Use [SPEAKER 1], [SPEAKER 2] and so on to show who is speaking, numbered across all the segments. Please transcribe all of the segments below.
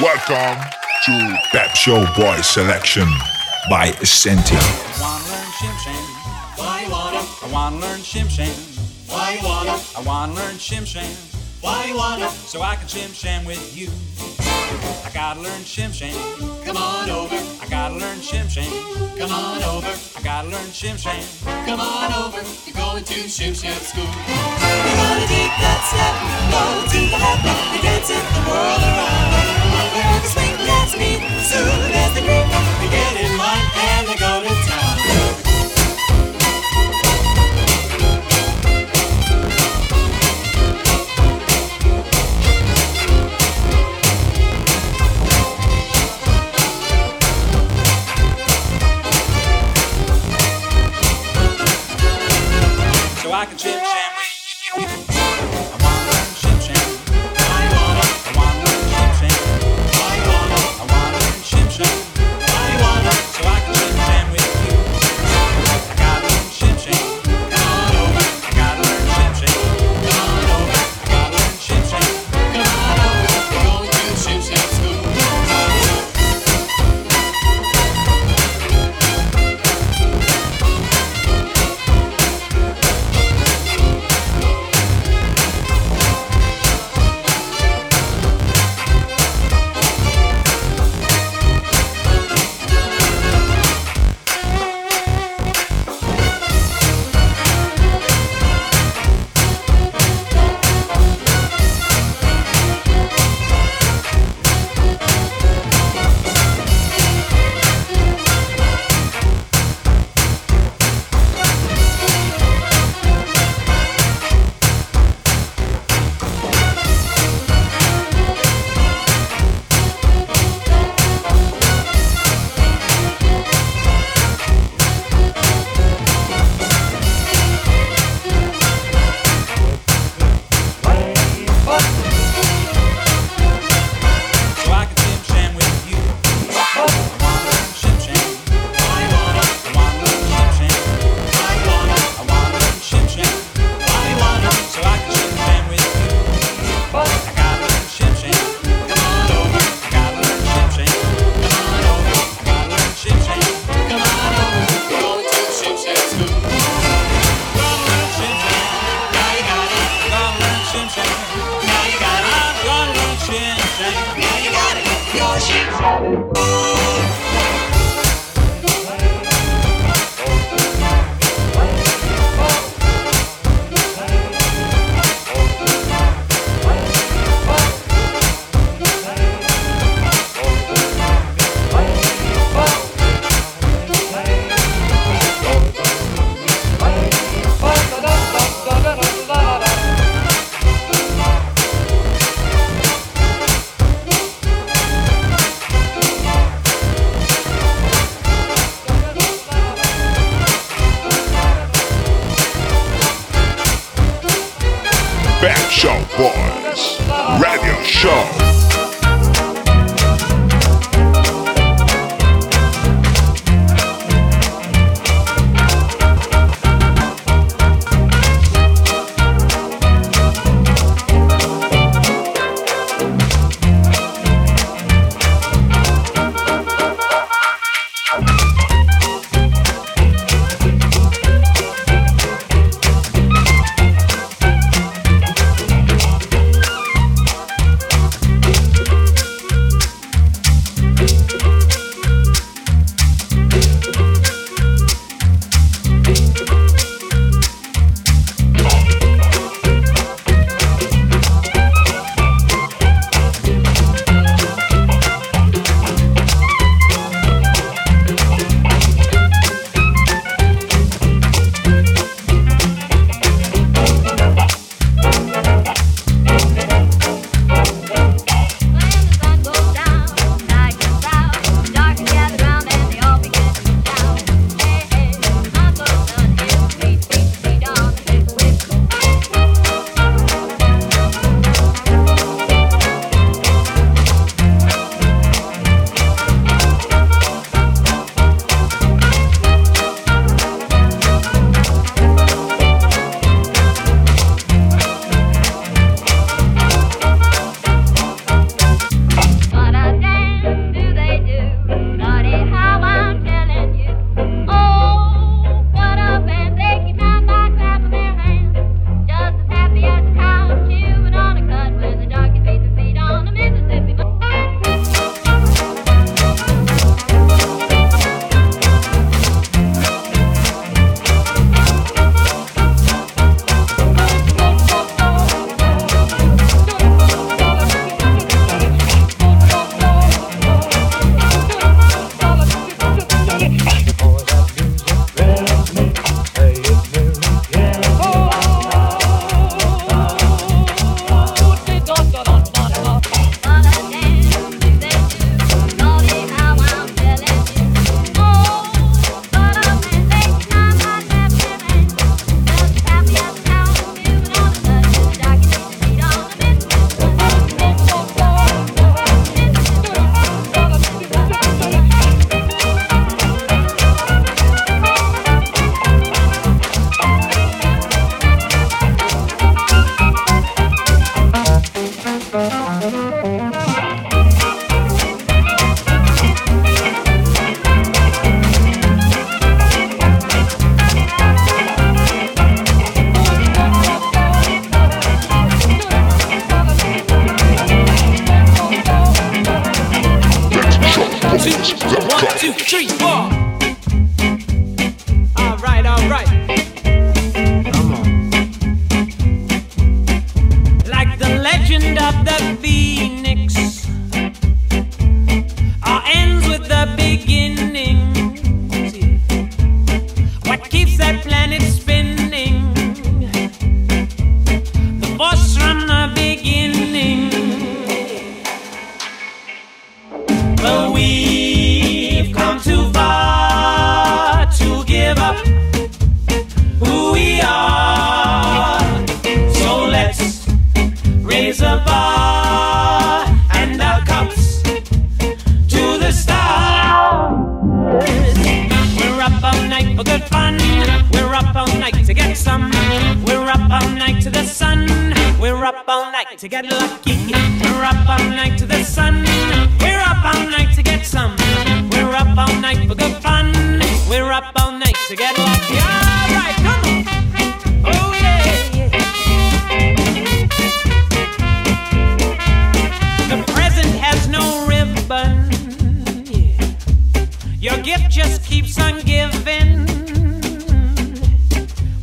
[SPEAKER 1] Welcome to Pep Show Boy Selection by Ascenti.
[SPEAKER 2] wanna learn shim sham. Why wanna? I wanna learn shim sham. Why wanna? I wanna learn shim sham. Why wanna? So I can shim sham with you. I gotta learn shim sham. Come on over. I gotta learn shim sham. Come on over. I gotta learn shim sham. Come on over. You're going to shim sham school. You're gonna take that step, go to the left, you're dancing the world around. We're the swing dance meet, soon as the group, they get in line and they go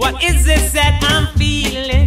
[SPEAKER 3] What is this that I'm feeling?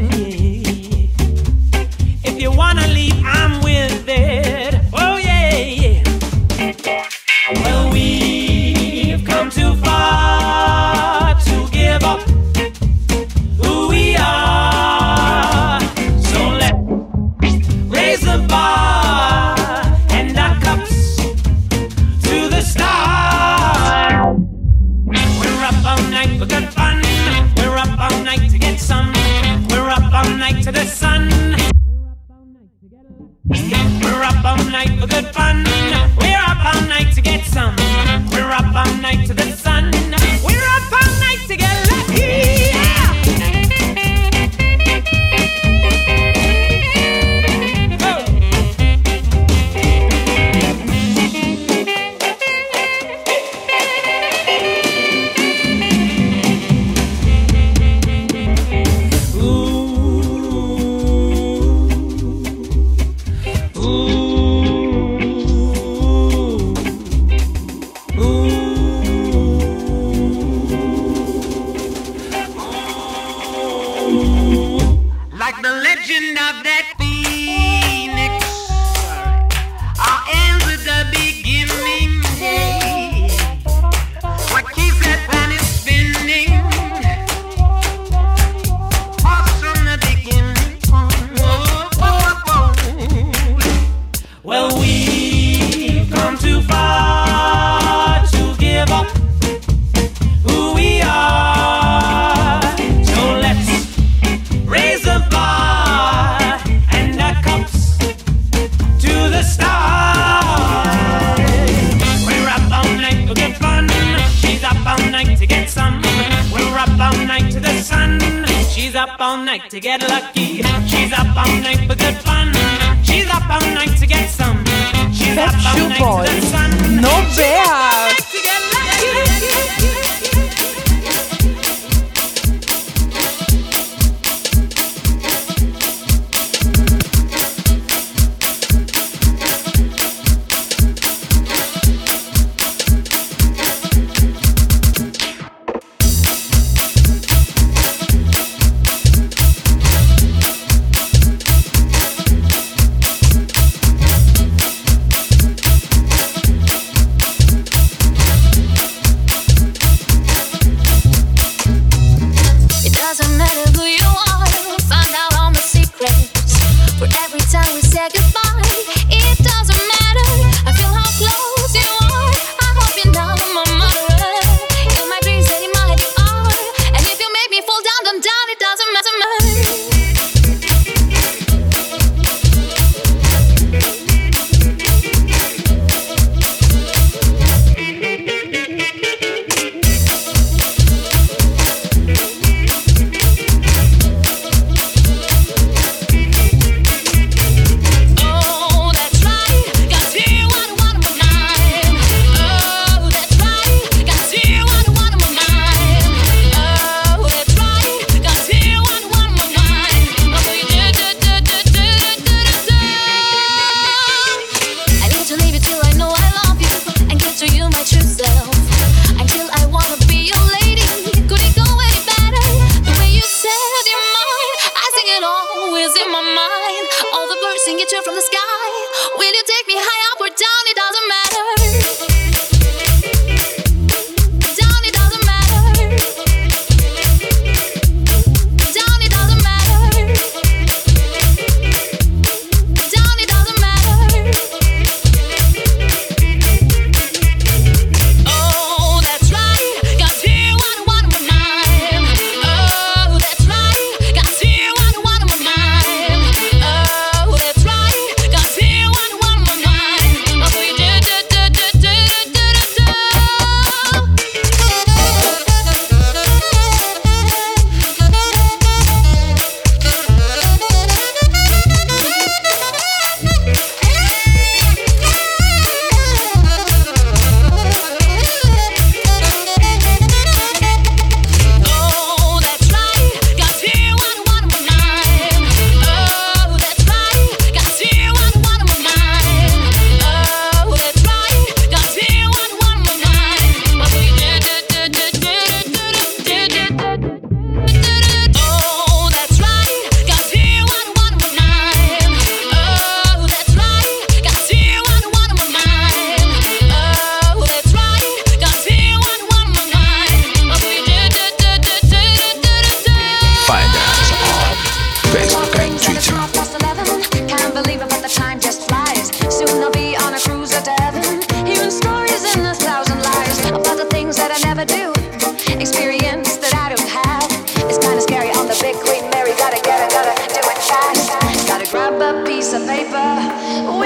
[SPEAKER 3] all night to get lucky. She's up all night for good fun. She's up all night to get some. She's Pet up all night boy. to the sun.
[SPEAKER 4] No bear.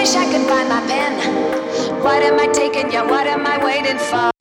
[SPEAKER 4] wish I could find my pen. What am I taking? Yeah, what am I waiting for?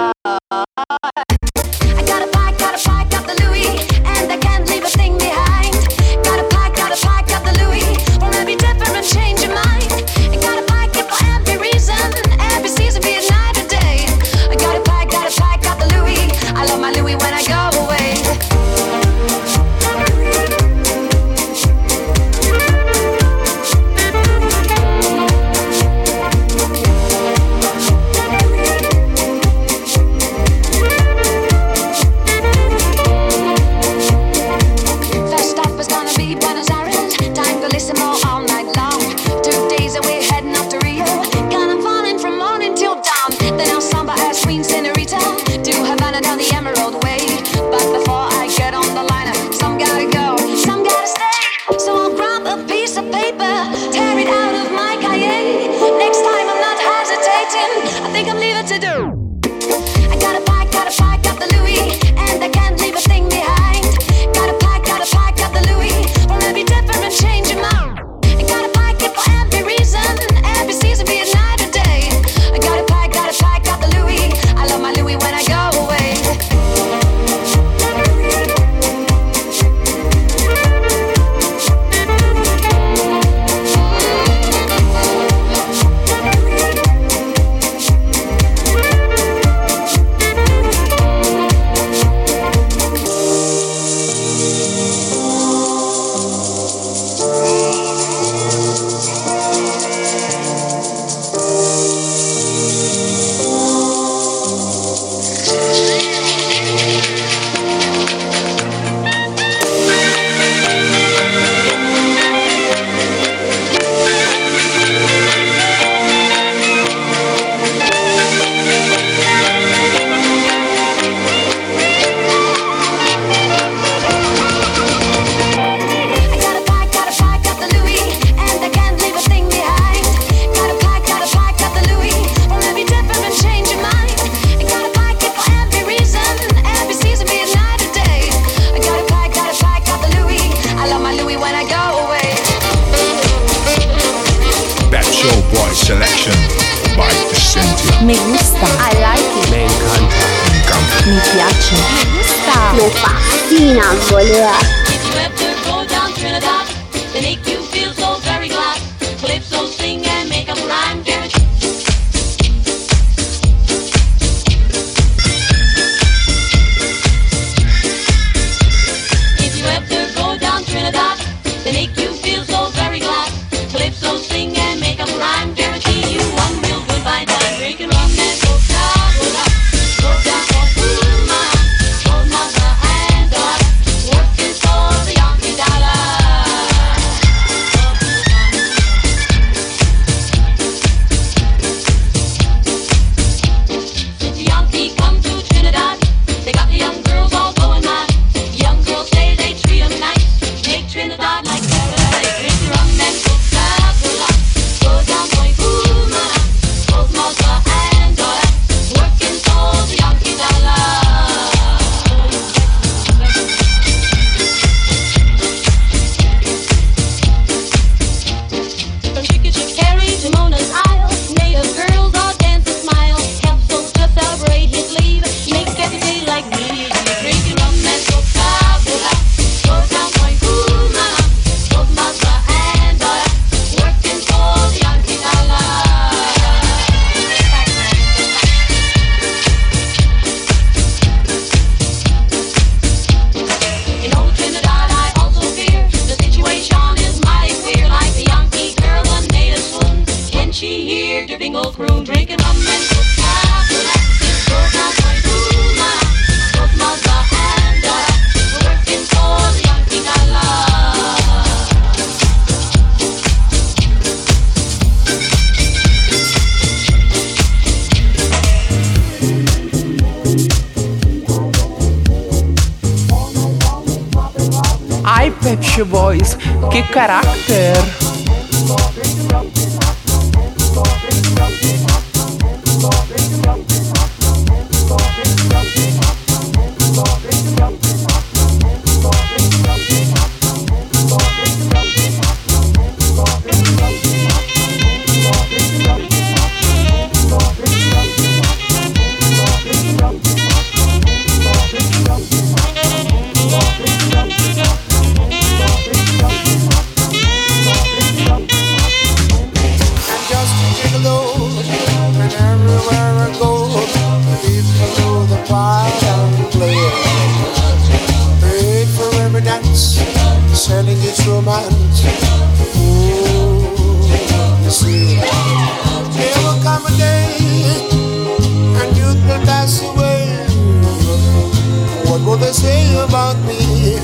[SPEAKER 5] Say about me.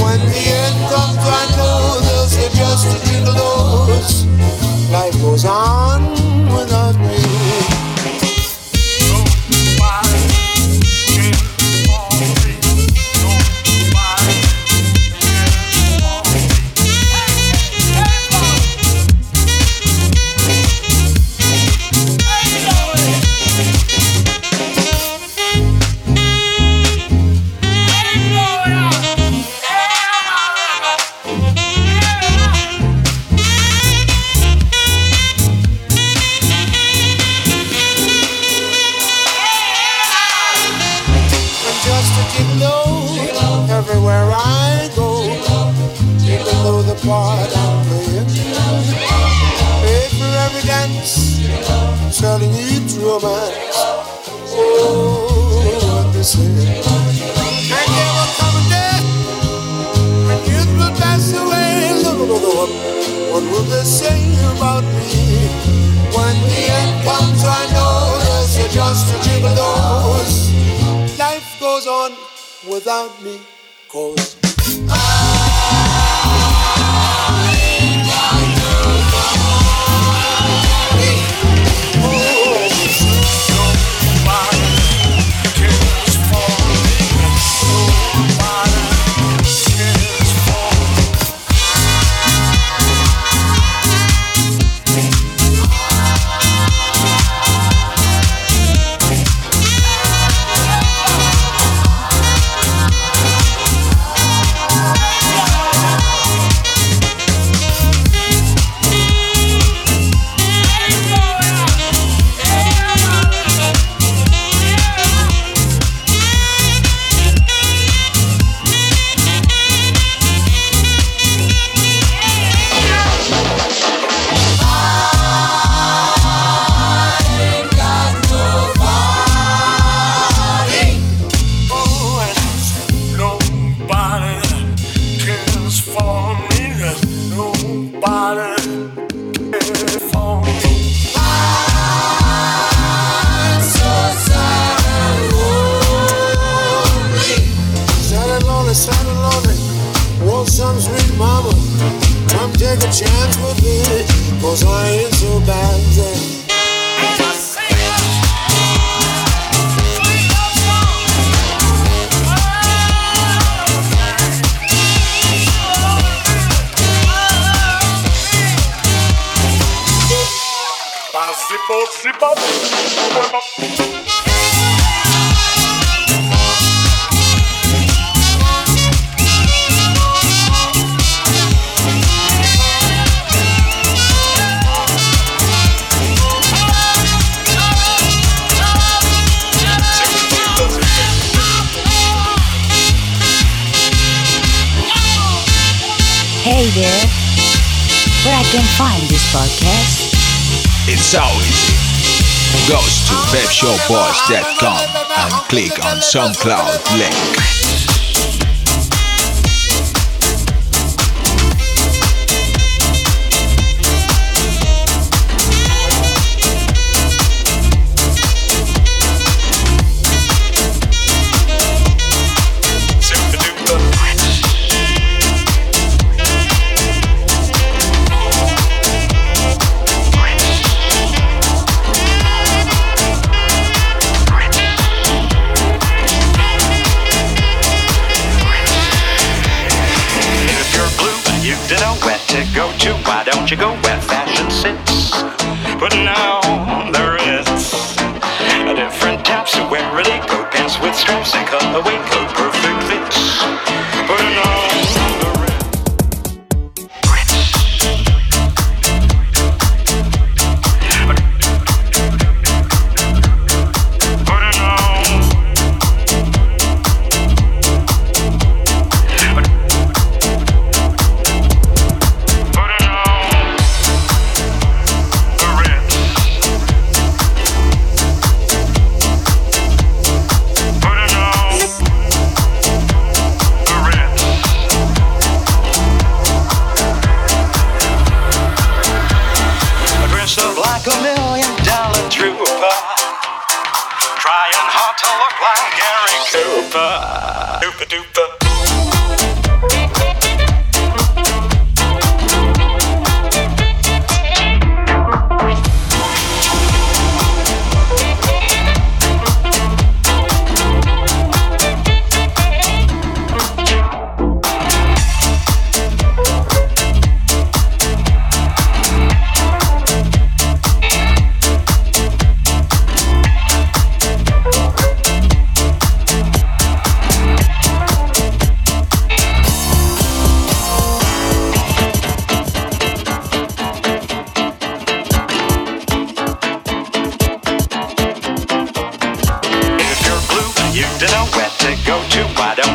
[SPEAKER 5] When the end comes, I know they'll say just a jingle dose. Life goes on without me.
[SPEAKER 6] SoundCloud link.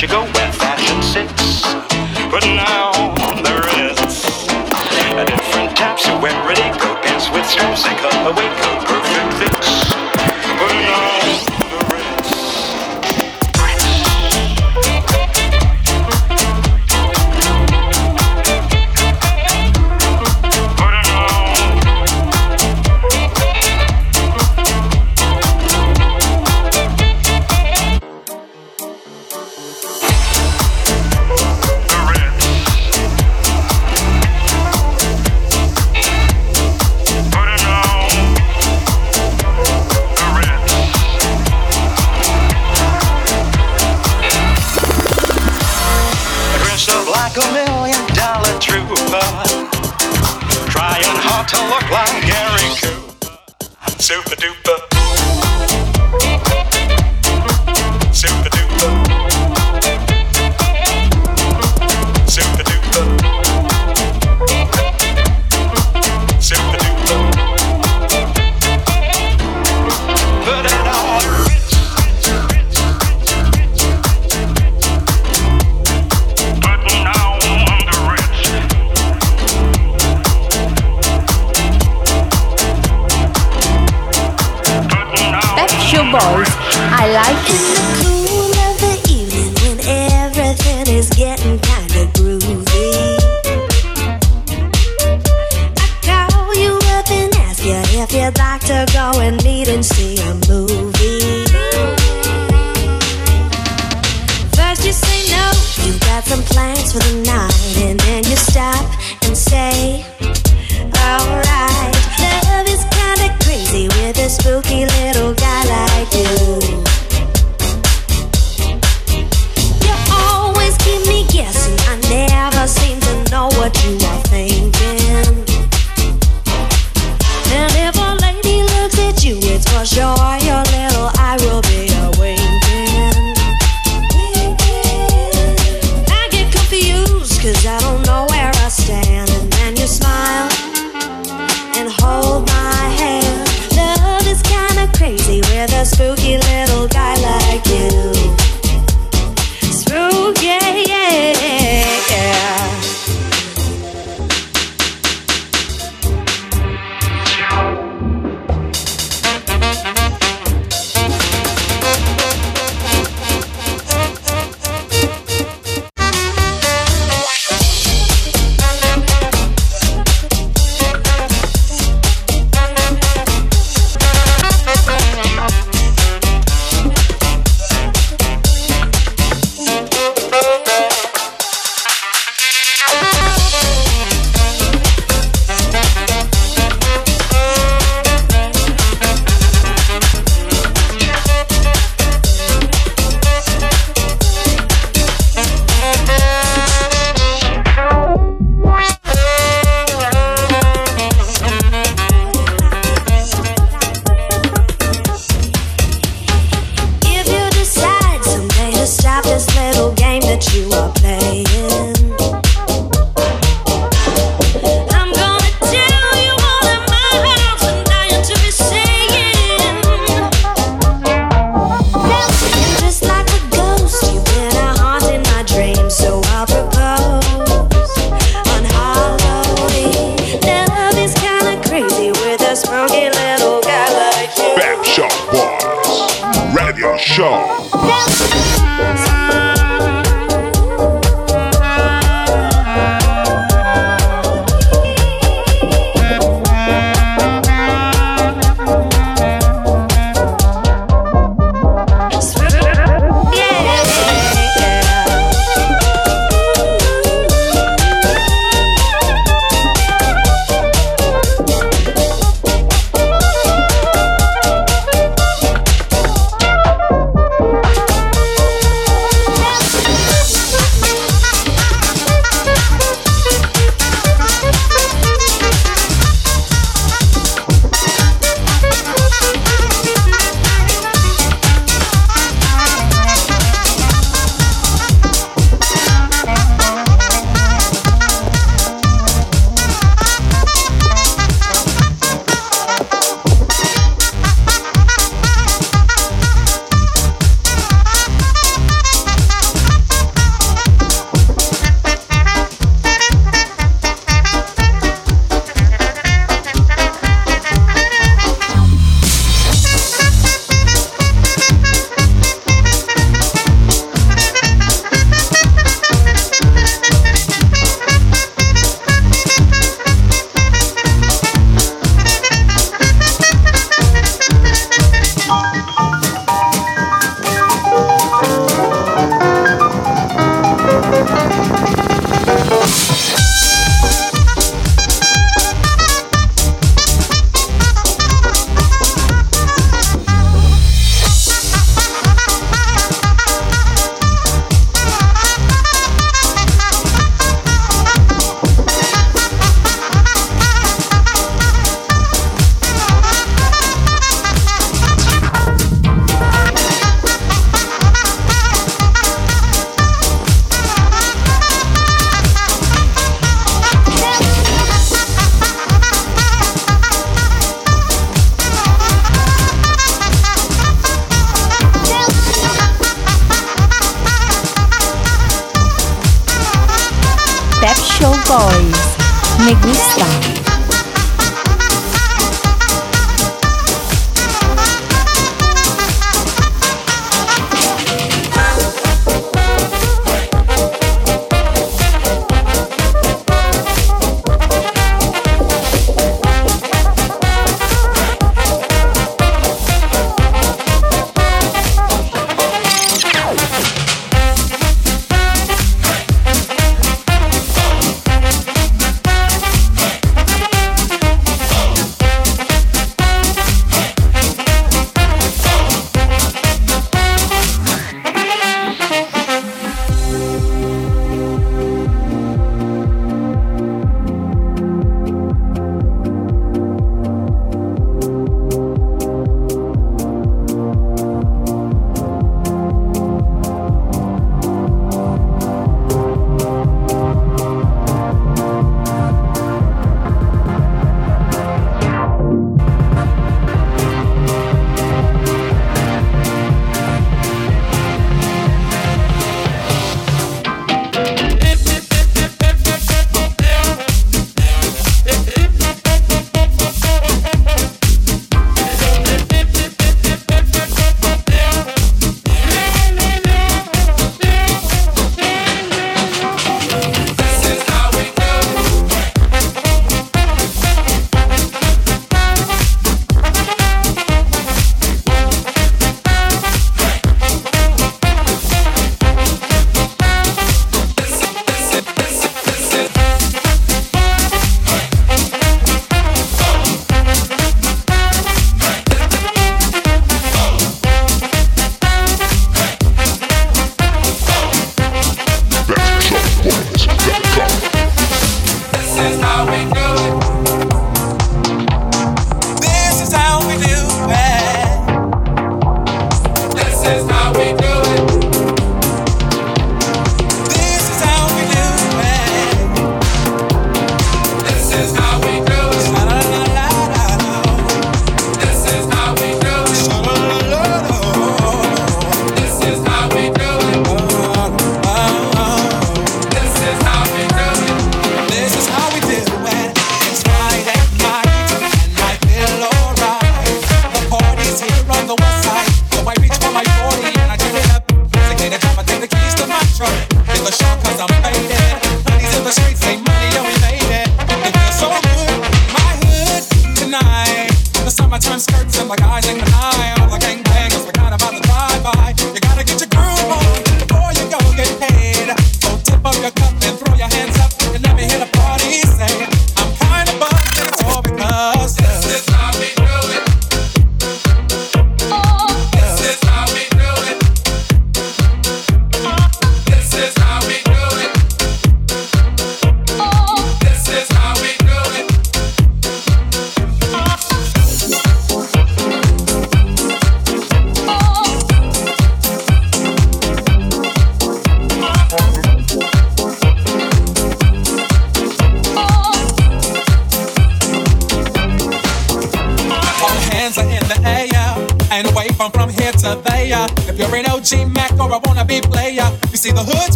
[SPEAKER 7] You go where fashion sits. But now there is a different types who wear ready go pants with straps, and
[SPEAKER 8] cut away coat perfume. You got some plans for the night, and then you stop and say, Alright, love is kinda crazy with spooky little guy like you. You always keep me guessing, I never seem to know what you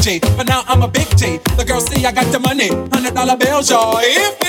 [SPEAKER 9] G. But now I'm a big G. The girls see I got the money, hundred dollar bills, y'all. If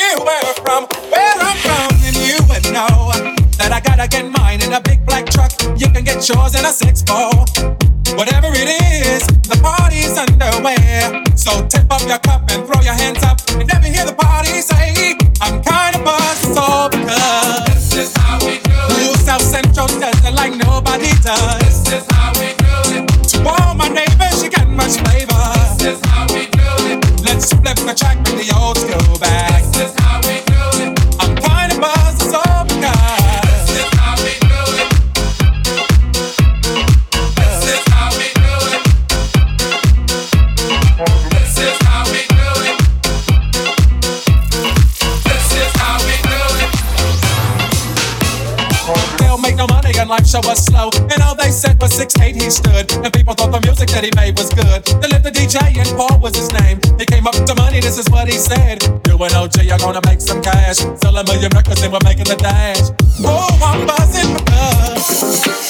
[SPEAKER 9] Giant Paul was his name. He came up with the money, this is what he said. You and OJ are gonna make some cash. Sell a million records and we're making the dash. Oh, I'm buzzing.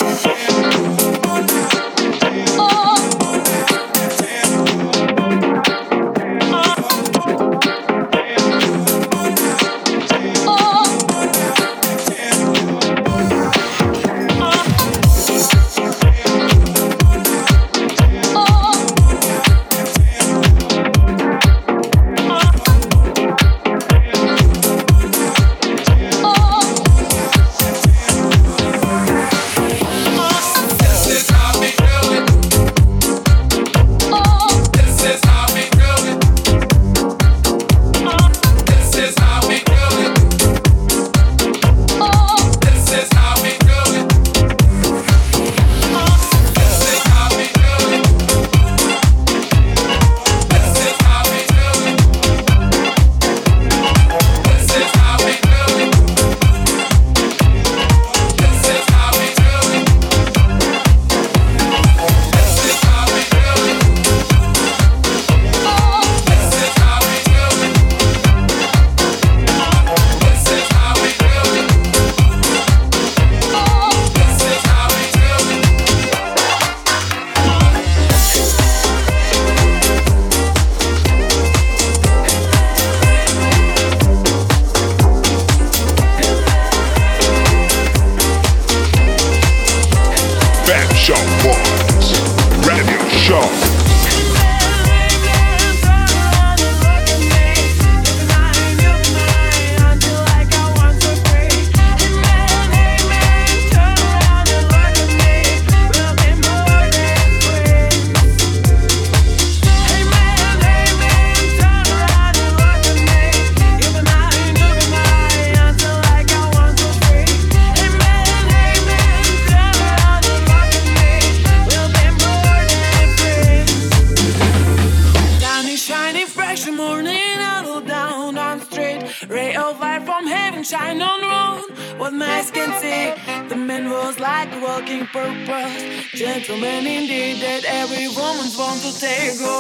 [SPEAKER 10] Say go.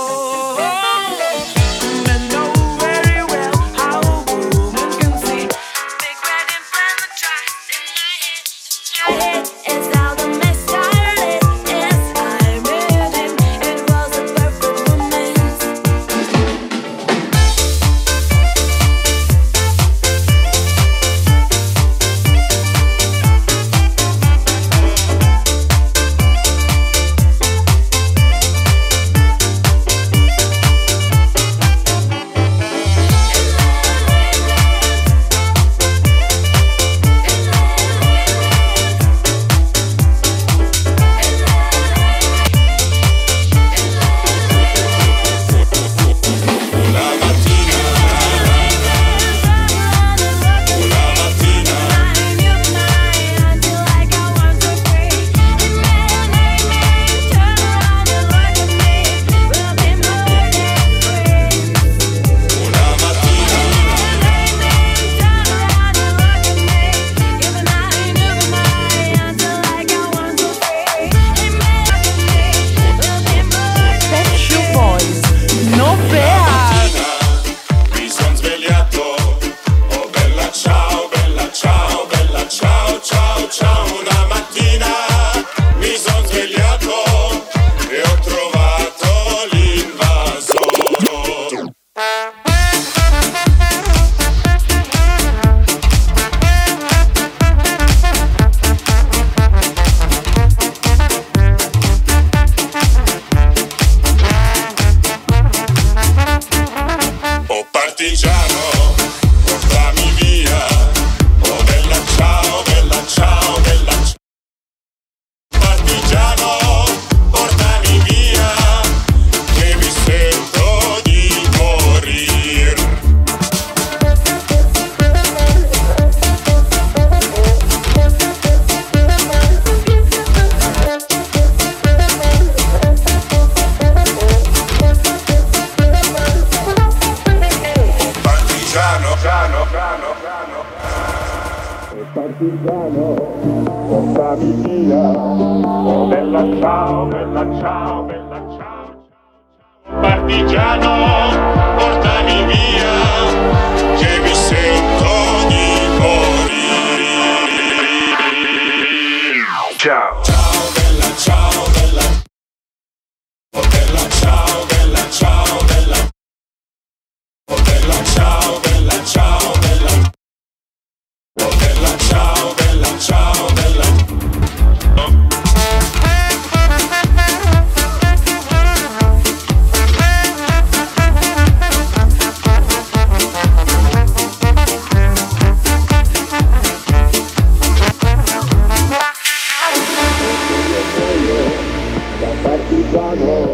[SPEAKER 10] Bolzano,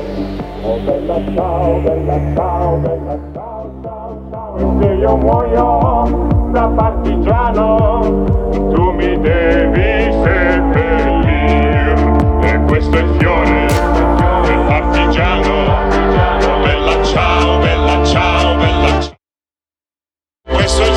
[SPEAKER 10] oh bella ciao, bella ciao, bella ciao, ciao, ciao, se io muoio da partigiano, tu mi devi seppellir, e questo è il fiore del partigiano, oh bella ciao, bella ciao, bella ciao, questo è il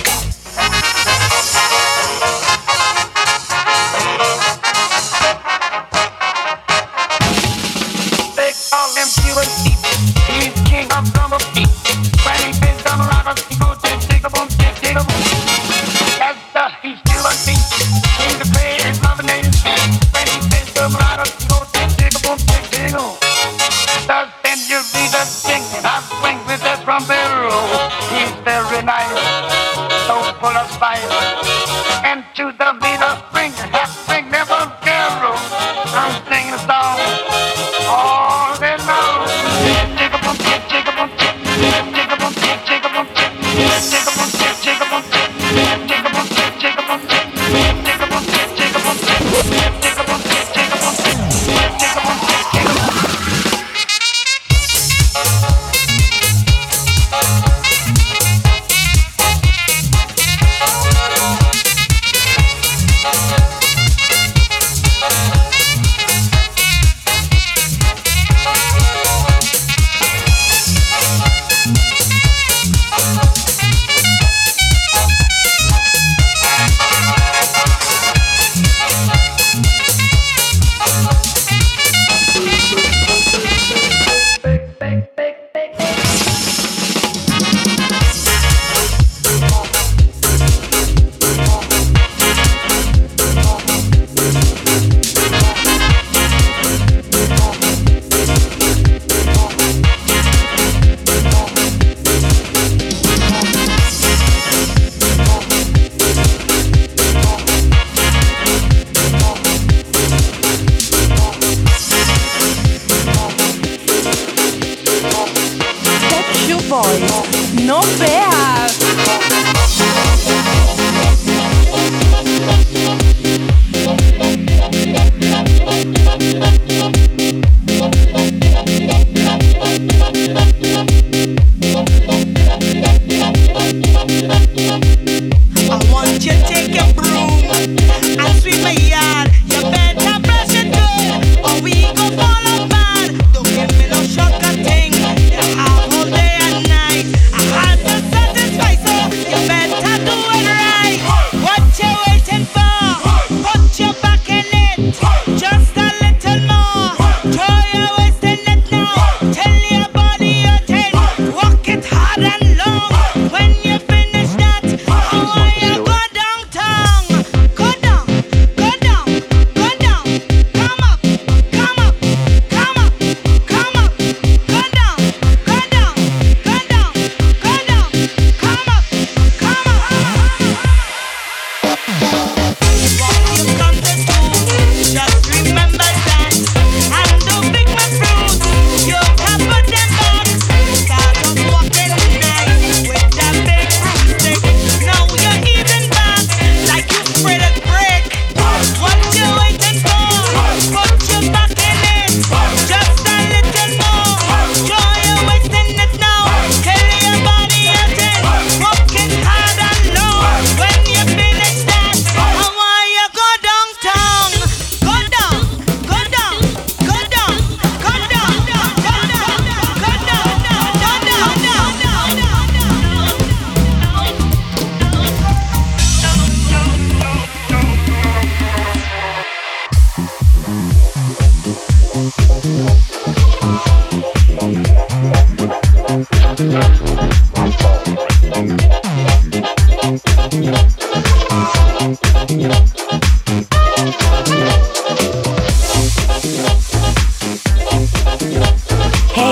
[SPEAKER 10] night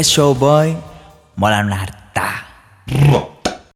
[SPEAKER 11] Pet
[SPEAKER 12] Show Boys molan harta.